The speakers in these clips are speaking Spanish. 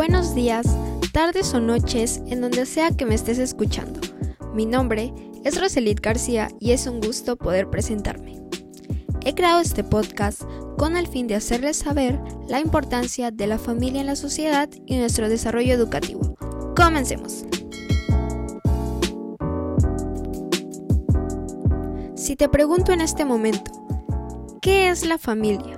Buenos días, tardes o noches, en donde sea que me estés escuchando. Mi nombre es Roselit García y es un gusto poder presentarme. He creado este podcast con el fin de hacerles saber la importancia de la familia en la sociedad y nuestro desarrollo educativo. Comencemos. Si te pregunto en este momento, ¿qué es la familia?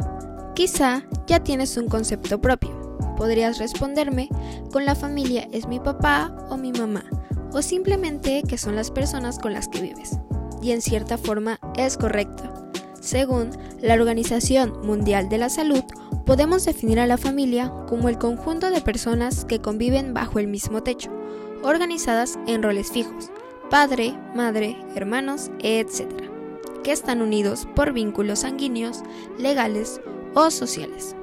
Quizá ya tienes un concepto propio. Podrías responderme con la familia es mi papá o mi mamá, o simplemente que son las personas con las que vives. Y en cierta forma es correcto. Según la Organización Mundial de la Salud, podemos definir a la familia como el conjunto de personas que conviven bajo el mismo techo, organizadas en roles fijos, padre, madre, hermanos, etc., que están unidos por vínculos sanguíneos, legales o sociales.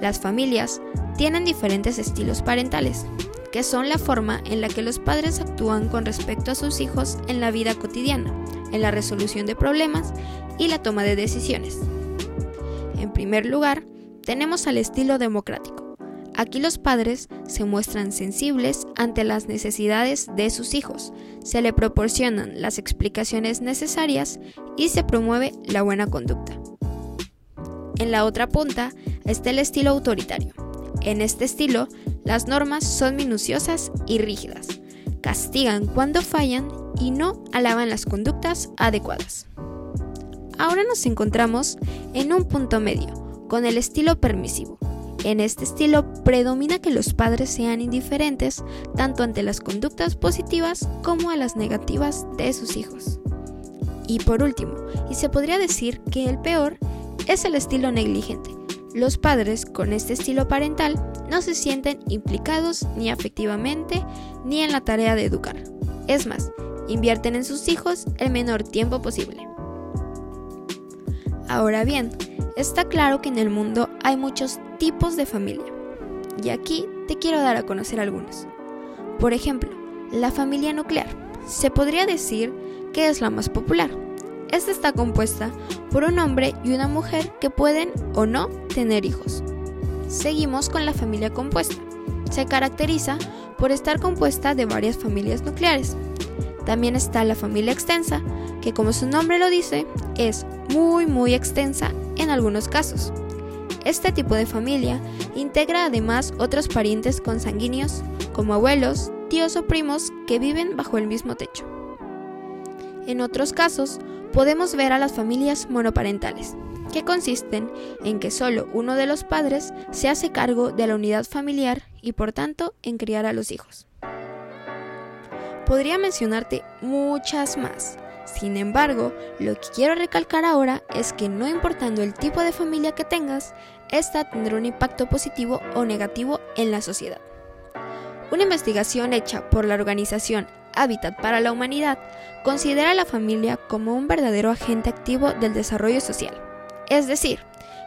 Las familias tienen diferentes estilos parentales, que son la forma en la que los padres actúan con respecto a sus hijos en la vida cotidiana, en la resolución de problemas y la toma de decisiones. En primer lugar, tenemos al estilo democrático. Aquí los padres se muestran sensibles ante las necesidades de sus hijos, se le proporcionan las explicaciones necesarias y se promueve la buena conducta. En la otra punta está el estilo autoritario. En este estilo, las normas son minuciosas y rígidas, castigan cuando fallan y no alaban las conductas adecuadas. Ahora nos encontramos en un punto medio, con el estilo permisivo. En este estilo predomina que los padres sean indiferentes tanto ante las conductas positivas como a las negativas de sus hijos. Y por último, y se podría decir que el peor es el estilo negligente. Los padres con este estilo parental no se sienten implicados ni afectivamente ni en la tarea de educar. Es más, invierten en sus hijos el menor tiempo posible. Ahora bien, está claro que en el mundo hay muchos tipos de familia. Y aquí te quiero dar a conocer algunos. Por ejemplo, la familia nuclear. Se podría decir que es la más popular esta está compuesta por un hombre y una mujer que pueden o no tener hijos. Seguimos con la familia compuesta. Se caracteriza por estar compuesta de varias familias nucleares. También está la familia extensa, que como su nombre lo dice, es muy muy extensa en algunos casos. Este tipo de familia integra además otros parientes consanguíneos, como abuelos, tíos o primos que viven bajo el mismo techo. En otros casos, podemos ver a las familias monoparentales, que consisten en que solo uno de los padres se hace cargo de la unidad familiar y por tanto en criar a los hijos. Podría mencionarte muchas más. Sin embargo, lo que quiero recalcar ahora es que no importando el tipo de familia que tengas, esta tendrá un impacto positivo o negativo en la sociedad. Una investigación hecha por la organización Hábitat para la Humanidad considera a la familia como un verdadero agente activo del desarrollo social. Es decir,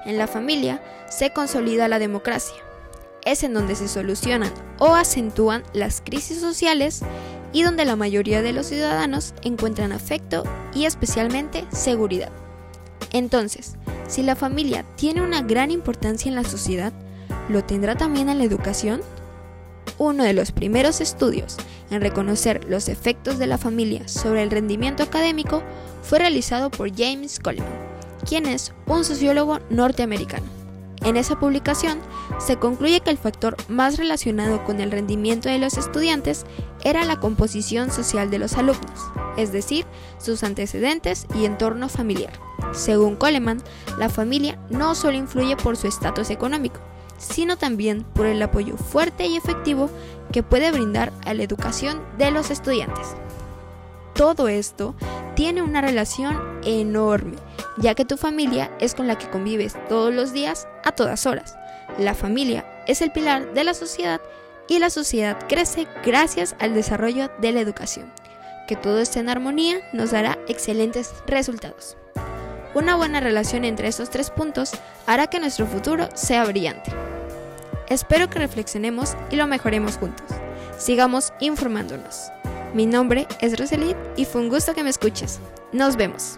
en la familia se consolida la democracia. Es en donde se solucionan o acentúan las crisis sociales y donde la mayoría de los ciudadanos encuentran afecto y especialmente seguridad. Entonces, si la familia tiene una gran importancia en la sociedad, ¿lo tendrá también en la educación? Uno de los primeros estudios en reconocer los efectos de la familia sobre el rendimiento académico fue realizado por James Coleman, quien es un sociólogo norteamericano. En esa publicación se concluye que el factor más relacionado con el rendimiento de los estudiantes era la composición social de los alumnos, es decir, sus antecedentes y entorno familiar. Según Coleman, la familia no solo influye por su estatus económico, sino también por el apoyo fuerte y efectivo que puede brindar a la educación de los estudiantes. Todo esto tiene una relación enorme, ya que tu familia es con la que convives todos los días a todas horas. La familia es el pilar de la sociedad y la sociedad crece gracias al desarrollo de la educación. Que todo esté en armonía nos dará excelentes resultados. Una buena relación entre estos tres puntos hará que nuestro futuro sea brillante. Espero que reflexionemos y lo mejoremos juntos. Sigamos informándonos. Mi nombre es Roselit y fue un gusto que me escuches. Nos vemos.